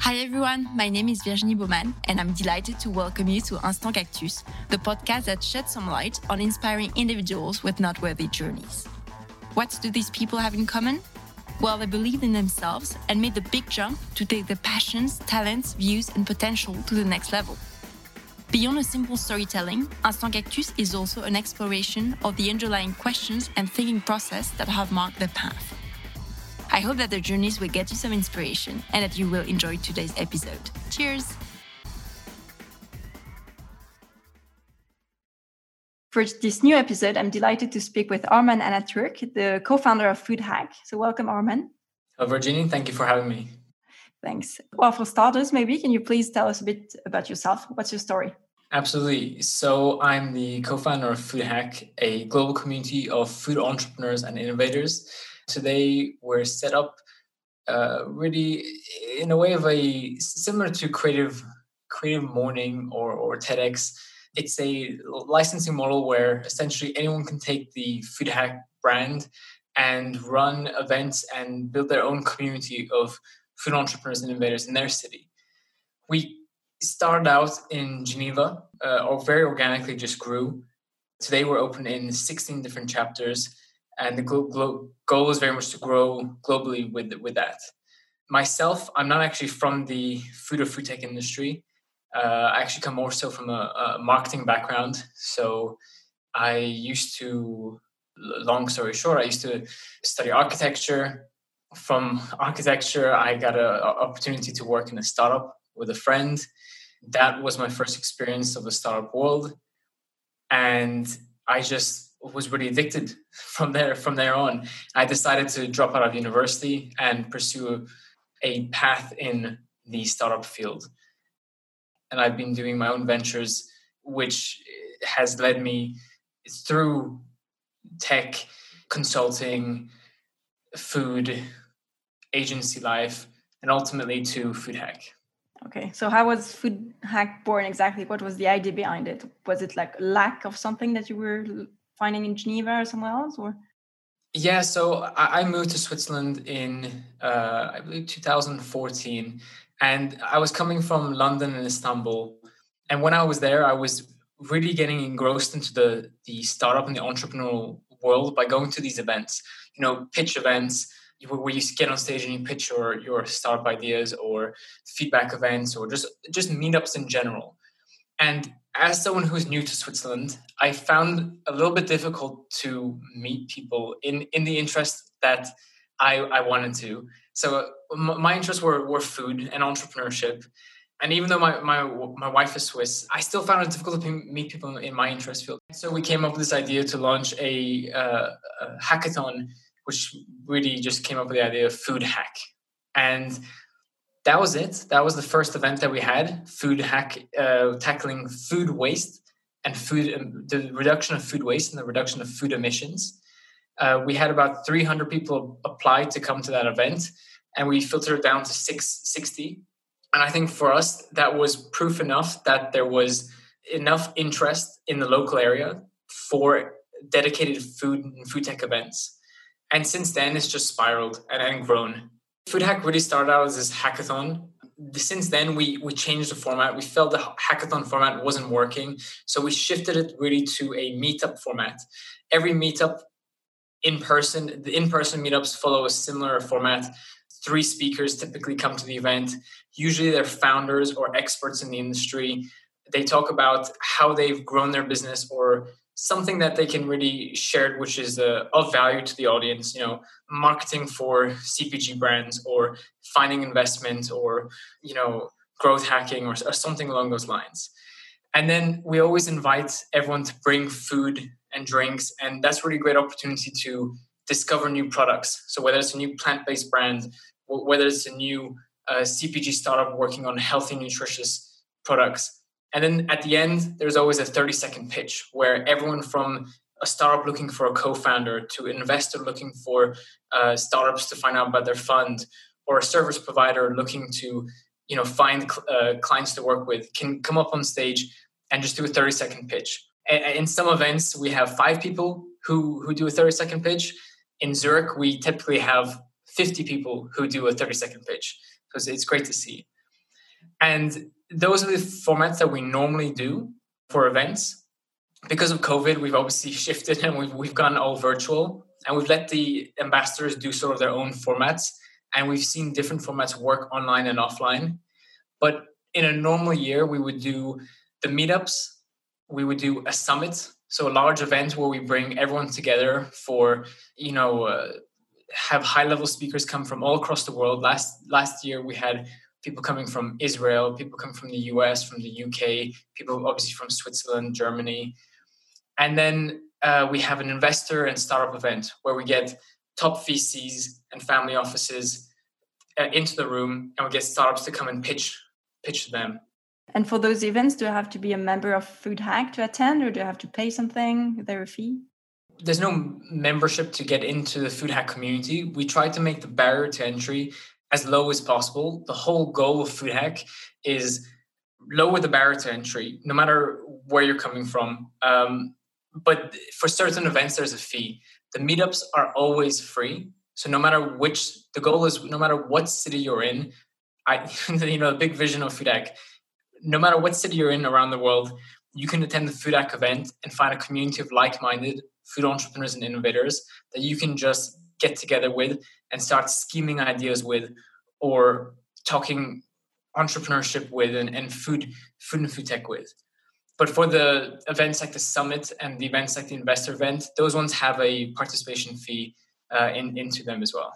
Hi everyone, my name is Virginie Baumann, and I'm delighted to welcome you to Instant Cactus, the podcast that sheds some light on inspiring individuals with noteworthy journeys. What do these people have in common? Well, they believed in themselves and made the big jump to take their passions, talents, views, and potential to the next level. Beyond a simple storytelling, Instant Cactus is also an exploration of the underlying questions and thinking process that have marked their path. I hope that their journeys will get you some inspiration and that you will enjoy today's episode. Cheers! For this new episode, I'm delighted to speak with Arman Anatürk, the co founder of Food Hack. So, welcome, Arman. Hello, Virginie. Thank you for having me. Thanks. Well, for starters, maybe can you please tell us a bit about yourself? What's your story? Absolutely. So, I'm the co founder of Food Hack, a global community of food entrepreneurs and innovators Today, we're set up uh, really in a way of a similar to creative creative morning or, or TEDx. It's a licensing model where essentially anyone can take the Food Hack brand and run events and build their own community of food entrepreneurs and innovators in their city. We started out in Geneva, uh, or very organically just grew. Today we're open in 16 different chapters and the goal is very much to grow globally with with that. Myself, I'm not actually from the food or food tech industry. Uh, I actually come more so from a, a, marketing background. So I used to, long story short, I used to study architecture. From architecture, I got an opportunity to work in a startup with a friend. That was my first experience of the startup world, and I just was really addicted from there from there on. I decided to drop out of university and pursue a path in the startup field. And i've been doing my own ventures which has led me through tech consulting food agency life and ultimately to food hack. Okay so how was food hack born exactly? What was the idea behind it? Was it like lack of something that you were finding in Geneva or somewhere else, or? Yeah, so I moved to Switzerland in uh, I believe 2014, and I was coming from London and Istanbul. And when I was there, I was really getting engrossed into the the startup and the entrepreneurial world by going to these events. You know, pitch events where you get on stage and you pitch your your startup ideas, or feedback events, or just just meetups in general. And as someone who's new to Switzerland, I found a little bit difficult to meet people in, in the interest that I, I wanted to. So my interests were, were food and entrepreneurship. And even though my, my, my wife is Swiss, I still found it difficult to meet people in my interest field. So we came up with this idea to launch a, uh, a hackathon, which really just came up with the idea of food hack. And that was it. That was the first event that we had. Food hack, uh, tackling food waste and food, um, the reduction of food waste and the reduction of food emissions. Uh, we had about 300 people apply to come to that event, and we filtered it down to 660. And I think for us, that was proof enough that there was enough interest in the local area for dedicated food and food tech events. And since then, it's just spiraled and, and grown. Food Hack really started out as this hackathon. Since then, we we changed the format. We felt the hackathon format wasn't working, so we shifted it really to a meetup format. Every meetup in person, the in person meetups follow a similar format. Three speakers typically come to the event. Usually, they're founders or experts in the industry. They talk about how they've grown their business or something that they can really share which is uh, of value to the audience you know marketing for cpg brands or finding investment or you know growth hacking or, or something along those lines. And then we always invite everyone to bring food and drinks and that's really great opportunity to discover new products. So whether it's a new plant-based brand whether it's a new uh, cpg startup working on healthy nutritious products and then at the end, there's always a 30 second pitch where everyone from a startup looking for a co-founder to an investor looking for uh, startups to find out about their fund or a service provider looking to you know find uh, clients to work with can come up on stage and just do a 30 second pitch. In some events we have five people who who do a 30 second pitch. In zurich we typically have 50 people who do a 30 second pitch. Because it's great to see. And those are the formats that we normally do for events. Because of COVID, we've obviously shifted and we've, we've gone all virtual and we've let the ambassadors do sort of their own formats. And we've seen different formats work online and offline. But in a normal year, we would do the meetups, we would do a summit, so a large event where we bring everyone together for, you know, uh, have high level speakers come from all across the world. Last last year we had people coming from Israel, people coming from the US, from the UK, people obviously from Switzerland, Germany. And then uh, we have an investor and startup event where we get top VCs and family offices uh, into the room and we get startups to come and pitch pitch to them. And for those events, do I have to be a member of Food Hack to attend or do I have to pay something? Is there a fee? There's no membership to get into the Food Hack community. We try to make the barrier to entry as low as possible. The whole goal of Food Hack is lower the barrier to entry, no matter where you're coming from. Um, but for certain events, there's a fee. The meetups are always free. So no matter which, the goal is no matter what city you're in, I, you know, the big vision of Food Hack, no matter what city you're in around the world, you can attend the Food Hack event and find a community of like-minded food entrepreneurs and innovators that you can just get together with and start scheming ideas with or talking entrepreneurship with and, and food food and food tech with. But for the events like the summit and the events like the investor event those ones have a participation fee uh, in, into them as well.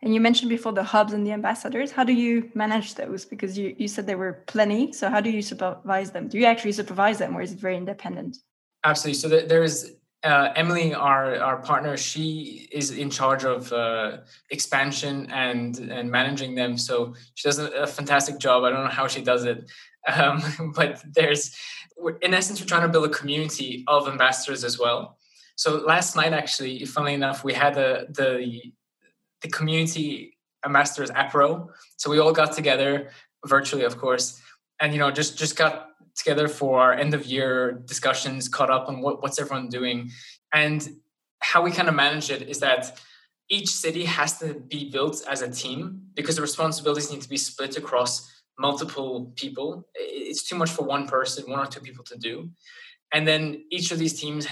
And you mentioned before the hubs and the ambassadors. How do you manage those? Because you, you said there were plenty. So how do you supervise them? Do you actually supervise them or is it very independent? Absolutely. So there's uh, Emily, our our partner, she is in charge of uh, expansion and and managing them. So she does a, fantastic job. I don't know how she does it, um, but there's in essence we're trying to build a community of ambassadors as well. So last night, actually, funnily enough, we had the the the community ambassadors apro. So we all got together virtually, of course, and you know just just got together for our end of year discussions, caught up on what, what's everyone doing. And how we kind of manage it is that each city has to be built as a team because the responsibilities need to be split across multiple people. It's too much for one person, one or two people to do. And then each of these teams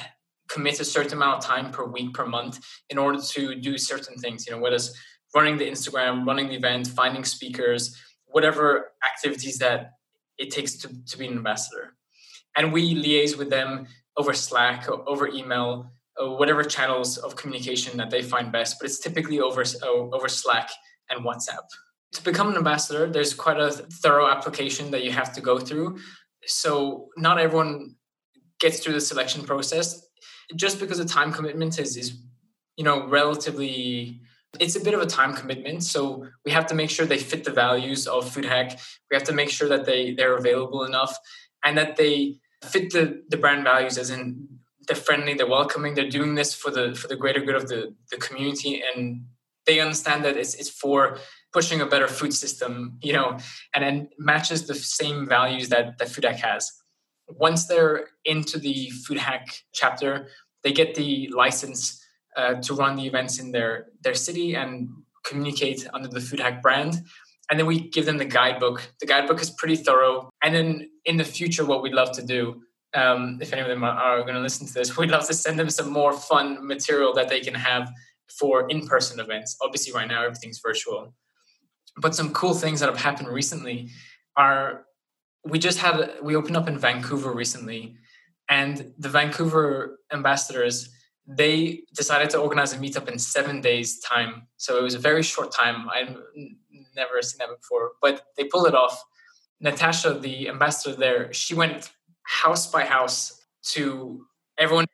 commit a certain amount of time per week, per month in order to do certain things, you know, whether it's running the Instagram, running the event, finding speakers, whatever activities that it takes to, to be an ambassador. And we liaise with them over Slack, over email, whatever channels of communication that they find best. But it's typically over over Slack and WhatsApp. To become an ambassador, there's quite a thorough application that you have to go through. So not everyone gets through the selection process. Just because the time commitment is is you know relatively it's a bit of a time commitment so we have to make sure they fit the values of food hack. We have to make sure that they they're available enough and that they fit the the brand values as in they're friendly they're welcoming they're doing this for the for the greater good of the the community and they understand that it's, it's for pushing a better food system you know and then matches the same values that that food hack has. Once they're into the food hack chapter they get the license uh, to run the events in their their city and communicate under the Food Hack brand. And then we give them the guidebook. The guidebook is pretty thorough. And then in the future, what we'd love to do, um, if any of them are, are going to listen to this, we'd love to send them some more fun material that they can have for in-person events. Obviously, right now everything's virtual. But some cool things that have happened recently are we just had we opened up in Vancouver recently, and the Vancouver ambassadors they decided to organize a meetup in seven days time. So it was a very short time. I've never seen that before. But they pulled it off. Natasha the ambassador there she went house by house to everyone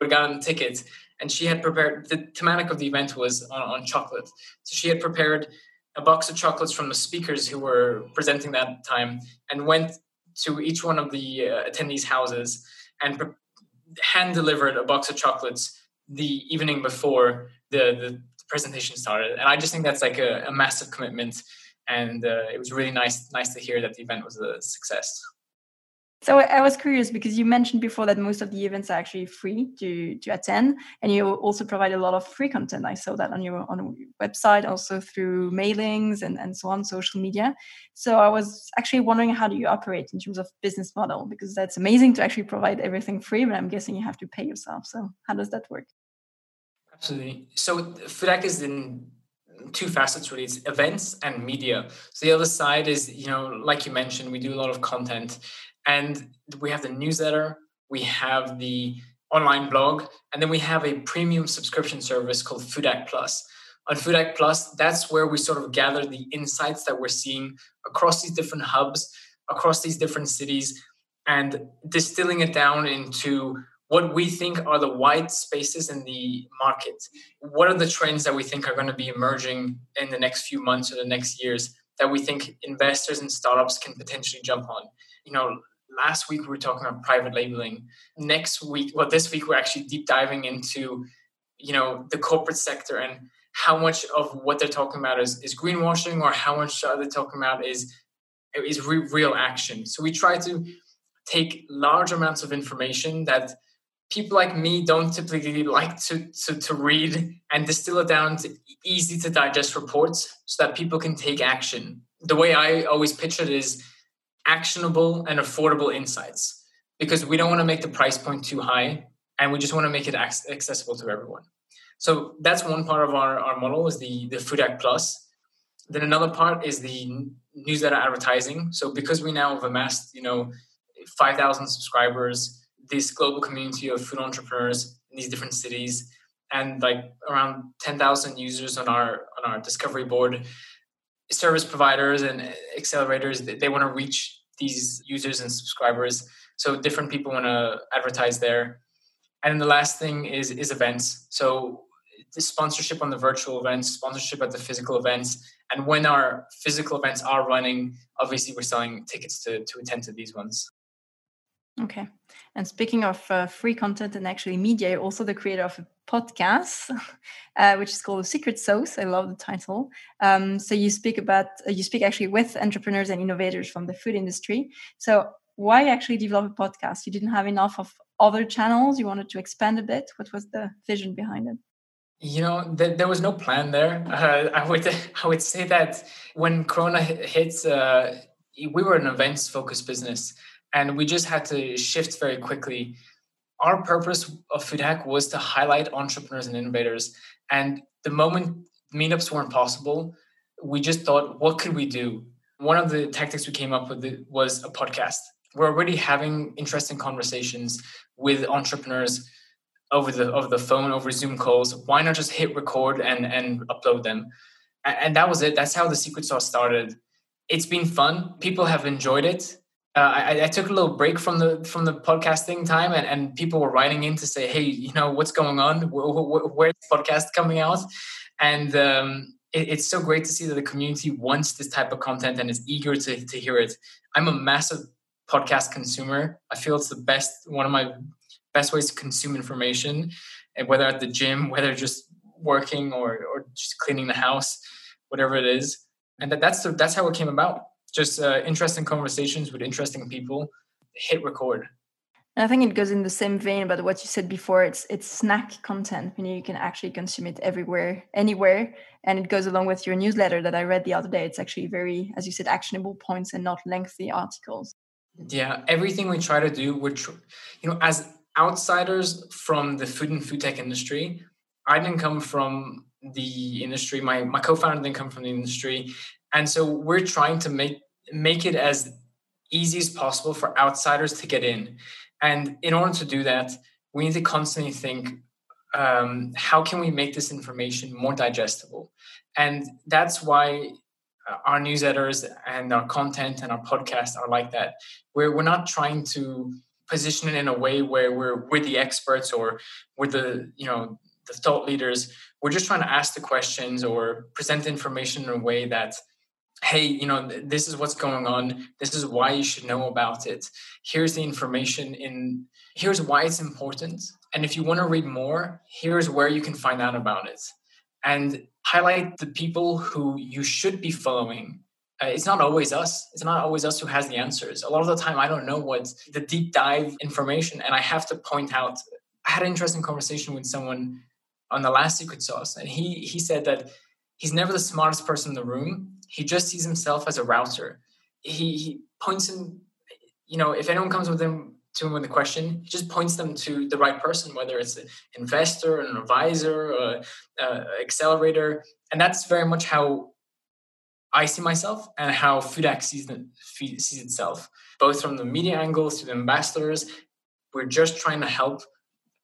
who got on tickets. And she had prepared the thematic of the event was on, on chocolate. So she had prepared a box of chocolates from the speakers who were presenting that time and went to each one of the uh, attendees houses and pre- hand delivered a box of chocolates the evening before the, the presentation started. And I just think that's like a, a massive commitment. And uh, it was really nice, nice to hear that the event was a success. So I was curious because you mentioned before that most of the events are actually free to to attend, and you also provide a lot of free content. I saw that on your on your website, also through mailings and and so on, social media. So I was actually wondering how do you operate in terms of business model because that's amazing to actually provide everything free, but I'm guessing you have to pay yourself. So how does that work? Absolutely. So FoodHack is in two facets really it's events and media so the other side is you know like you mentioned we do a lot of content and we have the newsletter we have the online blog and then we have a premium subscription service called FoodHack Plus on FoodHack Plus that's where we sort of gather the insights that we're seeing across these different hubs across these different cities and distilling it down into what we think are the white spaces in the market. What are the trends that we think are going to be emerging in the next few months or the next years that we think investors and startups can potentially jump on? You know, last week we were talking about private labeling. Next week, well, this week we're actually deep diving into, you know, the corporate sector and how much of what they're talking about is, is greenwashing or how much are they talking about is is re- real action. So we try to take large amounts of information that people like me don't typically like to, to, to read and distill it down to easy to digest reports so that people can take action. The way I always picture it is actionable and affordable insights because we don't want to make the price point too high and we just want to make it accessible to everyone. So that's one part of our, our model is the, the FoodHack Plus. Then another part is the newsletter advertising. So because we now have amassed, you know, 5,000 subscribers, this global community of food entrepreneurs in these different cities and like around 10,000 users on our on our discovery board service providers and accelerators they, want to reach these users and subscribers so different people want to advertise there. And then the last thing is is events. So the sponsorship on the virtual events sponsorship at the physical events and when our physical events are running obviously we're selling tickets to to attend to these ones. Okay. And speaking of uh, free content and actually media, also the creator of podcast, uh, which is called Secret Sauce. I love the title. Um, so you speak about, uh, you speak actually with entrepreneurs and innovators from the food industry. So why actually develop a podcast? You didn't have enough of other channels. You wanted to expand a bit. What was the vision behind it? You know, th- there was no plan there. Uh, I would I would say that when Corona hits, uh, we were an events focused business and we just had to shift very quickly. Our purpose of FoodHack was to highlight entrepreneurs and innovators. And the moment meetups weren't possible, we just thought, what could we do? One of the tactics we came up with was a podcast. We're already having interesting conversations with entrepreneurs over the over the phone, over Zoom calls. Why not just hit record and and upload them? And that was it. That's how the secret sauce started. It's been fun. People have enjoyed it uh, I, I, took a little break from the from the podcasting time, and, and people were writing in to say, "Hey, you know what's going on? Where, where, where's the podcast coming out?" And um, it, it's so great to see that the community wants this type of content and is eager to to hear it. I'm a massive podcast consumer. I feel it's the best one of my best ways to consume information, and whether at the gym, whether just working or or just cleaning the house, whatever it is. And that, that's the, that's how it came about just uh, interesting conversations with interesting people hit record I think it goes in the same vein but what you said before. It's it's snack content. You know, you can actually consume it everywhere, anywhere, and it goes along with your newsletter that I read the other day. It's actually very, as you said, actionable points and not lengthy articles. Yeah, everything we try to do, we're tr- you know, as outsiders from the food and food tech industry. I didn't come from the industry. My my co-founder didn't come from the industry, and so we're trying to make make it as easy as possible for outsiders to get in. And in order to do that, we need to constantly think um, how can we make this information more digestible? And that's why our newsletters and our content and our podcast are like that. Where we're not trying to position it in a way where we're we're the experts or we're the you know the thought leaders. We're just trying to ask the questions or present information in a way that hey you know this is what's going on this is why you should know about it here's the information in here's why it's important and if you want to read more here's where you can find out about it and highlight the people who you should be following uh, it's not always us. It's not always us who has the answers. A lot of the time, I don't know what's the deep dive information, and I have to point out. I had an interesting conversation with someone on the last secret sauce, and he he said that he's never the smartest person in the room. He just sees himself as a router. He, he points him, you know, if anyone comes with him to him with a question, he just points them to the right person, whether it's an investor, an advisor, a, accelerator, and that's very much how I see myself and how FoodHack sees, sees itself, both from the media angle to the ambassadors. We're just trying to help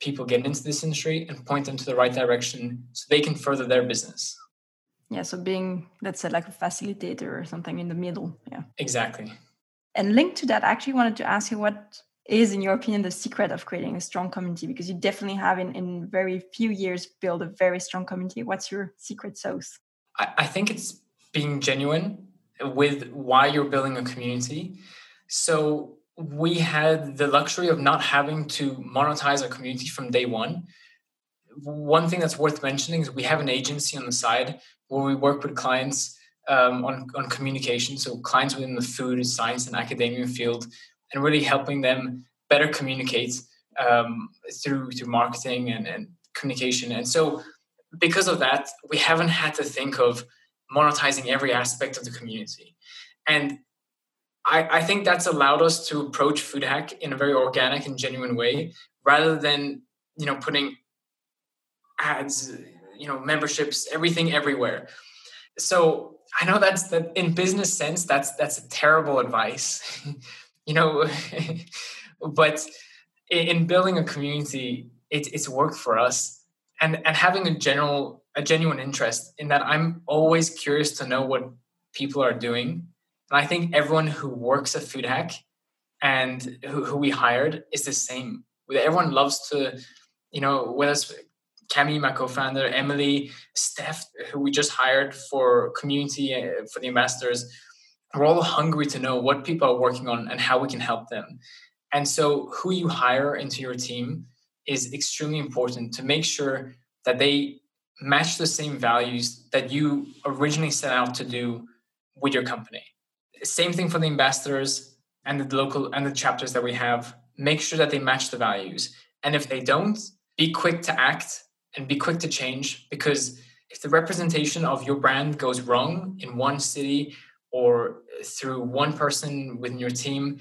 people get into this industry and point them to the right direction so they can further their business. Yeah, so being, let's say, like a facilitator or something in the middle. Yeah. Exactly. And linked to that, I actually wanted to ask you what is, in your opinion, the secret of creating a strong community? Because you definitely have, in, in very few years, built a very strong community. What's your secret sauce? I, I think it's being genuine with why you're building a community. So we had the luxury of not having to monetize our community from day one. One thing that's worth mentioning is we have an agency on the side where we work with clients um, on, on communication. So clients within the food, science, and academia field, and really helping them better communicate um, through through marketing and, and communication. And so because of that, we haven't had to think of monetizing every aspect of the community. And I, I think that's allowed us to approach food hack in a very organic and genuine way rather than, you know, putting ads, you know, memberships, everything everywhere. So I know that's that in business sense, that's that's a terrible advice, you know, but in building a community, it, it's worked for us. And and having a general a genuine interest in that I'm always curious to know what people are doing. And I think everyone who works at food hack and who, who we hired is the same. Everyone loves to, you know, whether it's Cami, my co-founder, Emily, Steph, who we just hired for community uh, for the ambassadors, we're all hungry to know what people are working on and how we can help them. And so, who you hire into your team is extremely important to make sure that they match the same values that you originally set out to do with your company. Same thing for the ambassadors and the local and the chapters that we have. Make sure that they match the values. And if they don't, be quick to act and be quick to change because if the representation of your brand goes wrong in one city or through one person within your team,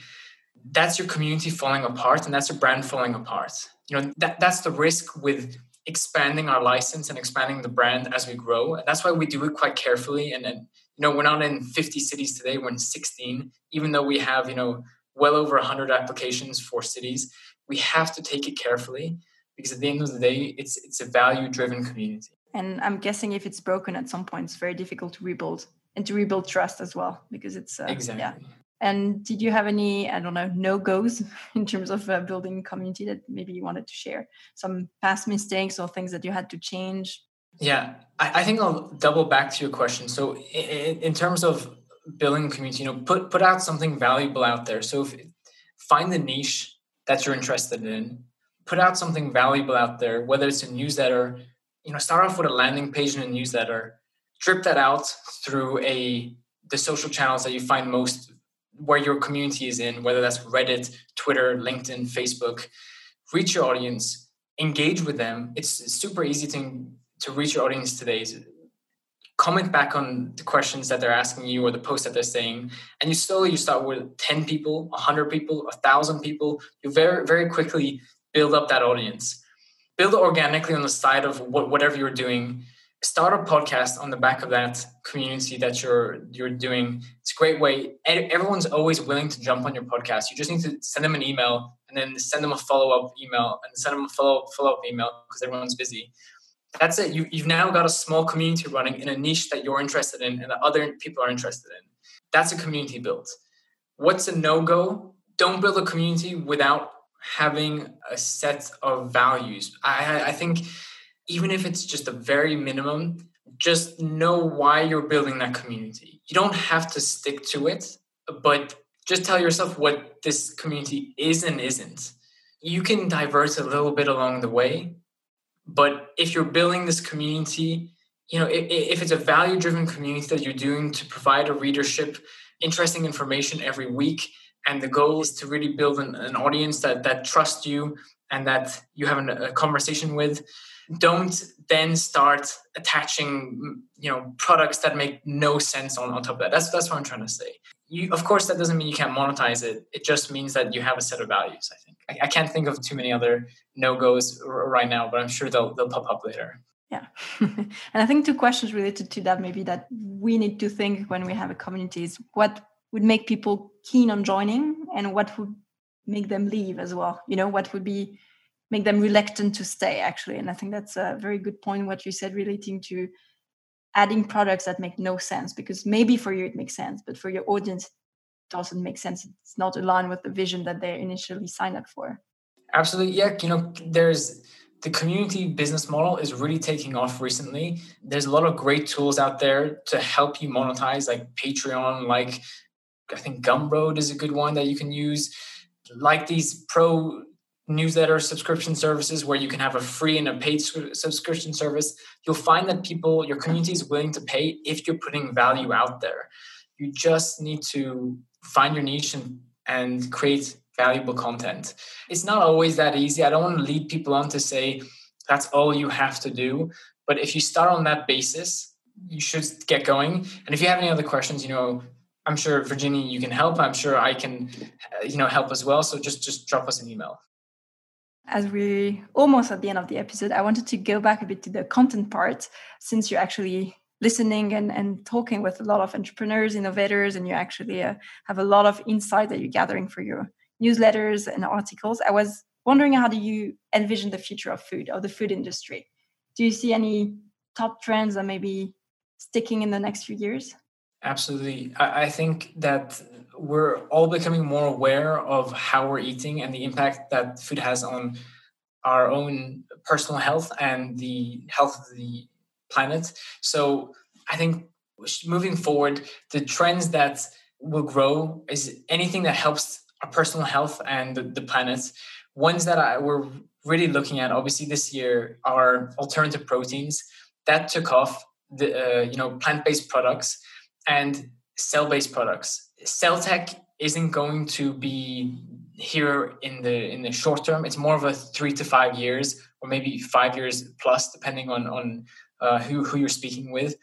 that's your community falling apart and that's your brand falling apart. You know, that, that's the risk with expanding our license and expanding the brand as we grow. And that's why we do it quite carefully. And then, you know, we're not in 50 cities today, we're in 16, even though we have, you know, well over 100 applications for cities. We have to take it carefully because at the end of the day, it's it's a value driven community. And I'm guessing if it's broken at some point, it's very difficult to rebuild and to rebuild trust as well because it's uh, exactly. Yeah. And did you have any, I don't know, no goes in terms of uh, building community that maybe you wanted to share? Some past mistakes or things that you had to change? Yeah, I, I think I'll double back to your question. So, in, in, terms of building community, you know, put put out something valuable out there. So, if, find the niche that you're interested in, put out something valuable out there, whether it's a newsletter. You know, start off with a landing page in a newsletter, drip that out through a the social channels that you find most where your community is in, whether that's Reddit, Twitter, LinkedIn, Facebook. Reach your audience, engage with them. It's super easy to, to reach your audience today. Comment back on the questions that they're asking you or the post that they're saying. And you slowly you start with 10 people, 100 people, 1,000 people. You very, very quickly build up that audience. Build organically on the side of what, whatever you're doing. Start a podcast on the back of that community that you're you're doing. It's a great way. Everyone's always willing to jump on your podcast. You just need to send them an email and then send them a follow-up email and send them a follow, follow-up email because everyone's busy. That's it. You, you've now got a small community running in a niche that you're interested in and that other people are interested in. That's a community built. What's a no-go? Don't build a community without having a set of values i, I think even if it's just a very minimum, just know why you're building that community. You don't have to stick to it, but just tell yourself what this community is and isn't. You can divert a little bit along the way, but if you're building this community, you know, if, if it's a value driven community that you're doing to provide a readership interesting information every week, and the goal is to really build an, an audience that that trusts you and that you have an, a conversation with. Don't then start attaching you know products that make no sense on, on top of that. That's that's what i'm trying to say. You of course that doesn't mean you can't monetize it. It just means that you have a set of values i think. I, I can't think of too many other no-goes right now but i'm sure they'll they'll pop up later. Yeah. And i think two questions related to that maybe that we need to think when we have a community is what would make people keen on joining and what would make them leave as well you know what would be make them reluctant to stay actually. And i think that's a very good point what you said relating to adding products that make no sense because maybe for you it makes sense but for your audience it doesn't make sense. It's not aligned with the vision that they initially signed up for. Absolutely. Yeah you know there's the community business model is really taking off recently. There's a lot of great tools out there to help you monetize like patreon like i think gumroad is a good one that you can use like these pro newsletter subscription services where you can have a free and a paid subscription service, you'll find that people, your community is willing to pay if you're putting value out there. You just need to find your niche and, and create valuable content. It's not always that easy. I don't want to lead people on to say that's all you have to do. But if you start on that basis, you should get going. And if you have any other questions, you know, I'm sure Virginia, you can help. I'm sure I can, you know, help as well. So just just drop us an email as we almost at the end of the episode, I wanted to go back a bit to the content part since you're actually listening and, and talking with a lot of entrepreneurs, innovators, and you actually uh, have a lot of insight that you're gathering for your newsletters and articles. I was wondering how do you envision the future of food or the food industry? Do you see any top trends that may be sticking in the next few years? Absolutely. I, think that we're all becoming more aware of how we're eating and the impact that food has on our own personal health and the health of the planet. So I think moving forward, the trends that will grow is anything that helps our personal health and the, the planet. Ones that I, we're really looking at, obviously this year, are alternative proteins that took off. The uh, you know plant-based products and cell-based products cell tech isn't going to be here in the in the short term. It's more of a three to five years, or maybe five years plus, depending on on uh, who who you're speaking with.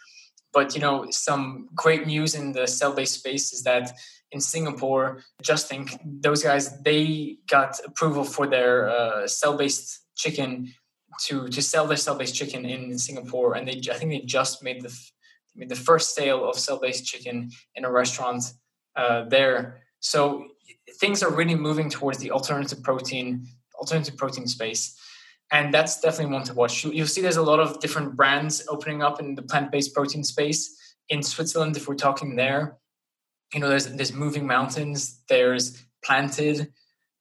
But you know, some great news in the cell-based space is that in Singapore, just think those guys they got approval for their uh, cell-based chicken to to sell their cell-based chicken in Singapore, and they I think they just made the made the first sale of cell-based chicken in a restaurant uh, there. So things are really moving towards the alternative protein, alternative protein space. And that's definitely one to watch. You'll see there's a lot of different brands opening up in the plant-based protein space. In Switzerland, if we're talking there, you know, there's there's moving mountains, there's planted.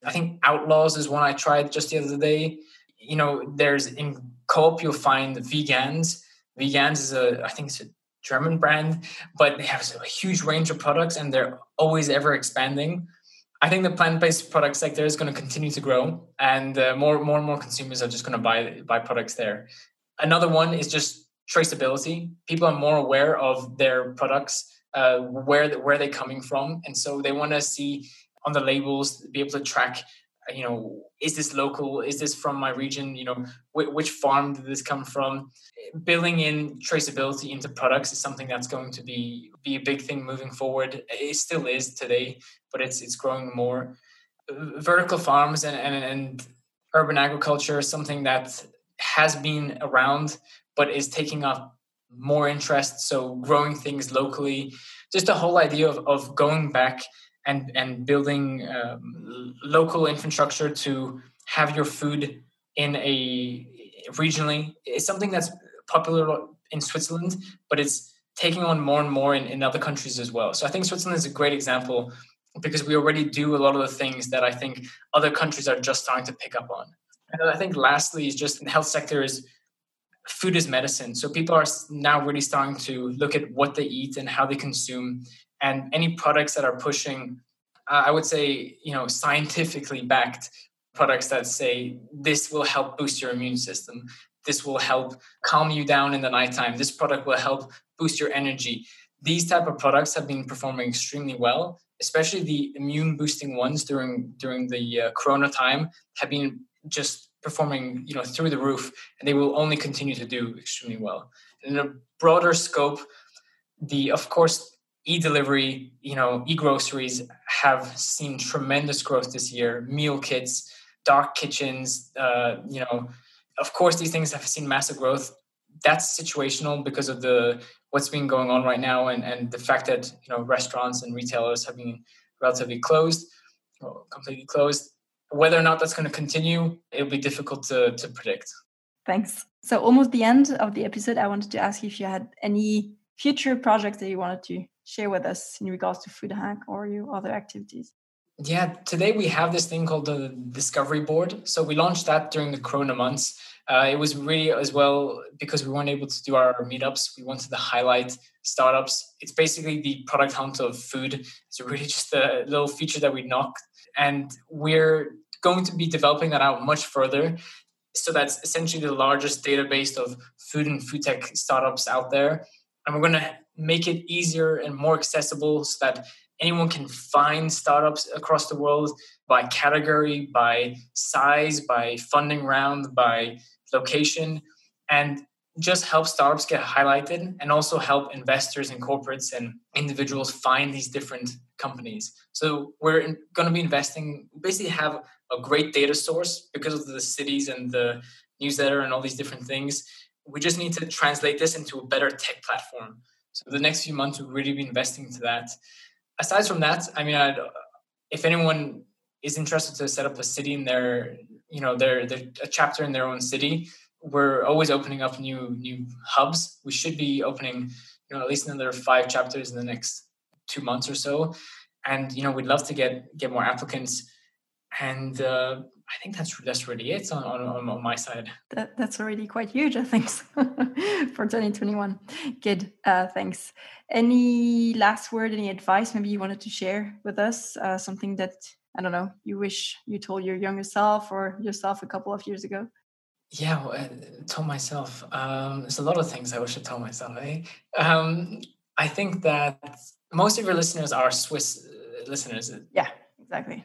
I think Outlaws is one I tried just the other day. You know, there's in Coop you'll find Veganz. Veganz is a I think it's a German brand, but they have a huge range of products and they're always ever expanding. I think the plant-based product sector is going to continue to grow, and uh, more, more and more consumers are just going to buy buy products there. Another one is just traceability. People are more aware of their products, uh, where where they're coming from, and so they want to see on the labels, be able to track you know is this local? Is this from my region? You know wh- which farm did this come from? Building in traceability into products is something that's going to be be a big thing moving forward. It still is today but it's it's growing more. Vertical farms and and, and urban agriculture is something that has been around but is taking up more interest so growing things locally. Just the whole idea of, of going back and and building um, local infrastructure to have your food in a regionally is something that's popular in Switzerland, but it's taking on more and more in, in other countries as well. So I think Switzerland is a great example because we already do a lot of the things that I think other countries are just starting to pick up on. And I think lastly is just in the health sector is food is medicine. So people are now really starting to look at what they eat and how they consume and any products that are pushing uh, i would say you know scientifically backed products that say this will help boost your immune system this will help calm you down in the nighttime. This product will help boost your energy. These type of products have been performing extremely well, especially the immune boosting ones during during the uh, corona time have been just performing you know through the roof and they will only continue to do extremely well in a broader scope the of course e-delivery you know e-groceries have seen tremendous growth this year. Meal kits dark kitchens uh, you know of course these things have seen massive growth. That's situational because of the what's been going on right now and, and the fact that you know restaurants and retailers have been relatively closed completely closed. Whether or not that's going to continue it'll be difficult to, to predict. Thanks. So almost the end of the episode i wanted to ask if you had any future projects that you wanted to share with us in regards to food hack or your other activities yeah today we have this thing called the discovery board so we launched that during the corona months uh, it was really as well because we weren't able to do our meetups. We wanted to highlight startups. It's basically the product hunt of food. It's really just a little feature that we knocked, and we're going to be developing that out much further. So that's essentially the largest database of food and food tech startups out there, and we're going to make it easier and more accessible so that anyone can find startups across the world by category, by size, by funding round, by location, and just help startups get highlighted and also help investors and corporates and individuals find these different companies. So we're going to be investing, basically have a great data source because of the cities and the newsletter and all these different things. We just need to translate this into a better tech platform. So the next few months, we'll really be investing into that. Aside from that, I mean, I'd, if anyone is interested to set up a city in their you know they're, they're a chapter in their own city we're always opening up new new hubs. We should be opening you know at least another five chapters in the next two months or so. And you know we'd love to get get more applicants. And uh, I think that's that's really it on, on, on my side. That, that's already quite huge, I think, for 2021. Good, uh, thanks. Any last word, any advice maybe you wanted to share with us? Uh, something that I don't know, you wish you told your younger self or yourself a couple of years ago? Yeah, well, uh, told myself. Um, there's a lot of things I wish I told myself. Eh? Um, I think that most of your listeners are Swiss uh, listeners. Yeah, exactly.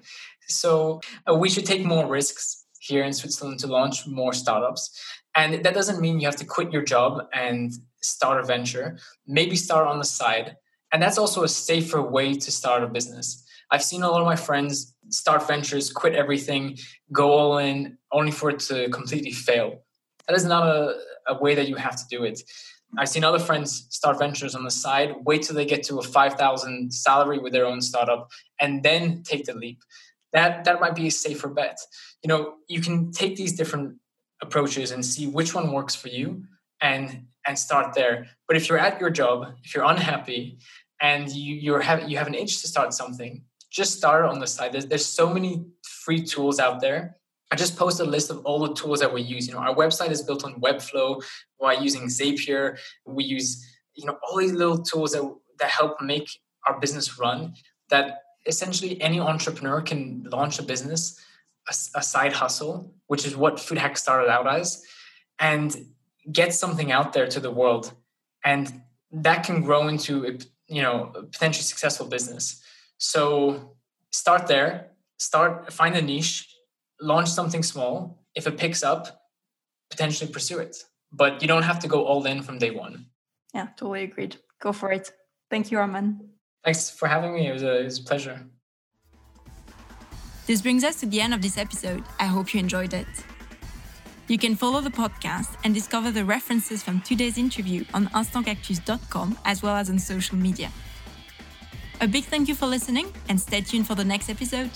So uh, we should take more risks here in Switzerland to launch more startups. And that doesn't mean you have to quit your job and start a venture. Maybe start on the side. And that's also a safer way to start a business. I've seen a lot of my friends start ventures, quit everything, go all in, only for it to completely fail. That is not a, a way that you have to do it. I've seen other friends start ventures on the side, wait till they get to a 5,000 salary with their own startup, and then take the leap. That, that might be a safer bet. You know, you can take these different approaches and see which one works for you and and start there. But if you're at your job, if you're unhappy, and you you're have you have an itch to start something, just start on the side. There's, there's so many free tools out there. I just posted a list of all the tools that we use. You know, our website is built on Webflow by using Zapier. We use, you know, all these little tools that, that help make our business run that essentially any entrepreneur can launch a business, a, a side hustle, which is what Food Hack started out as, and get something out there to the world. And that can grow into a, you know, a potentially successful business. So start there, start find a niche, launch something small. If it picks up, potentially pursue it. But you don't have to go all in from day one. Yeah, totally agreed. Go for it. Thank you, Arman. Thanks for having me. It was a, it was a pleasure. This brings us to the end of this episode. I hope you enjoyed it. You can follow the podcast and discover the references from today's interview on instantcactus.com as well as on social media. A big thank you for listening and stay tuned for the next episode.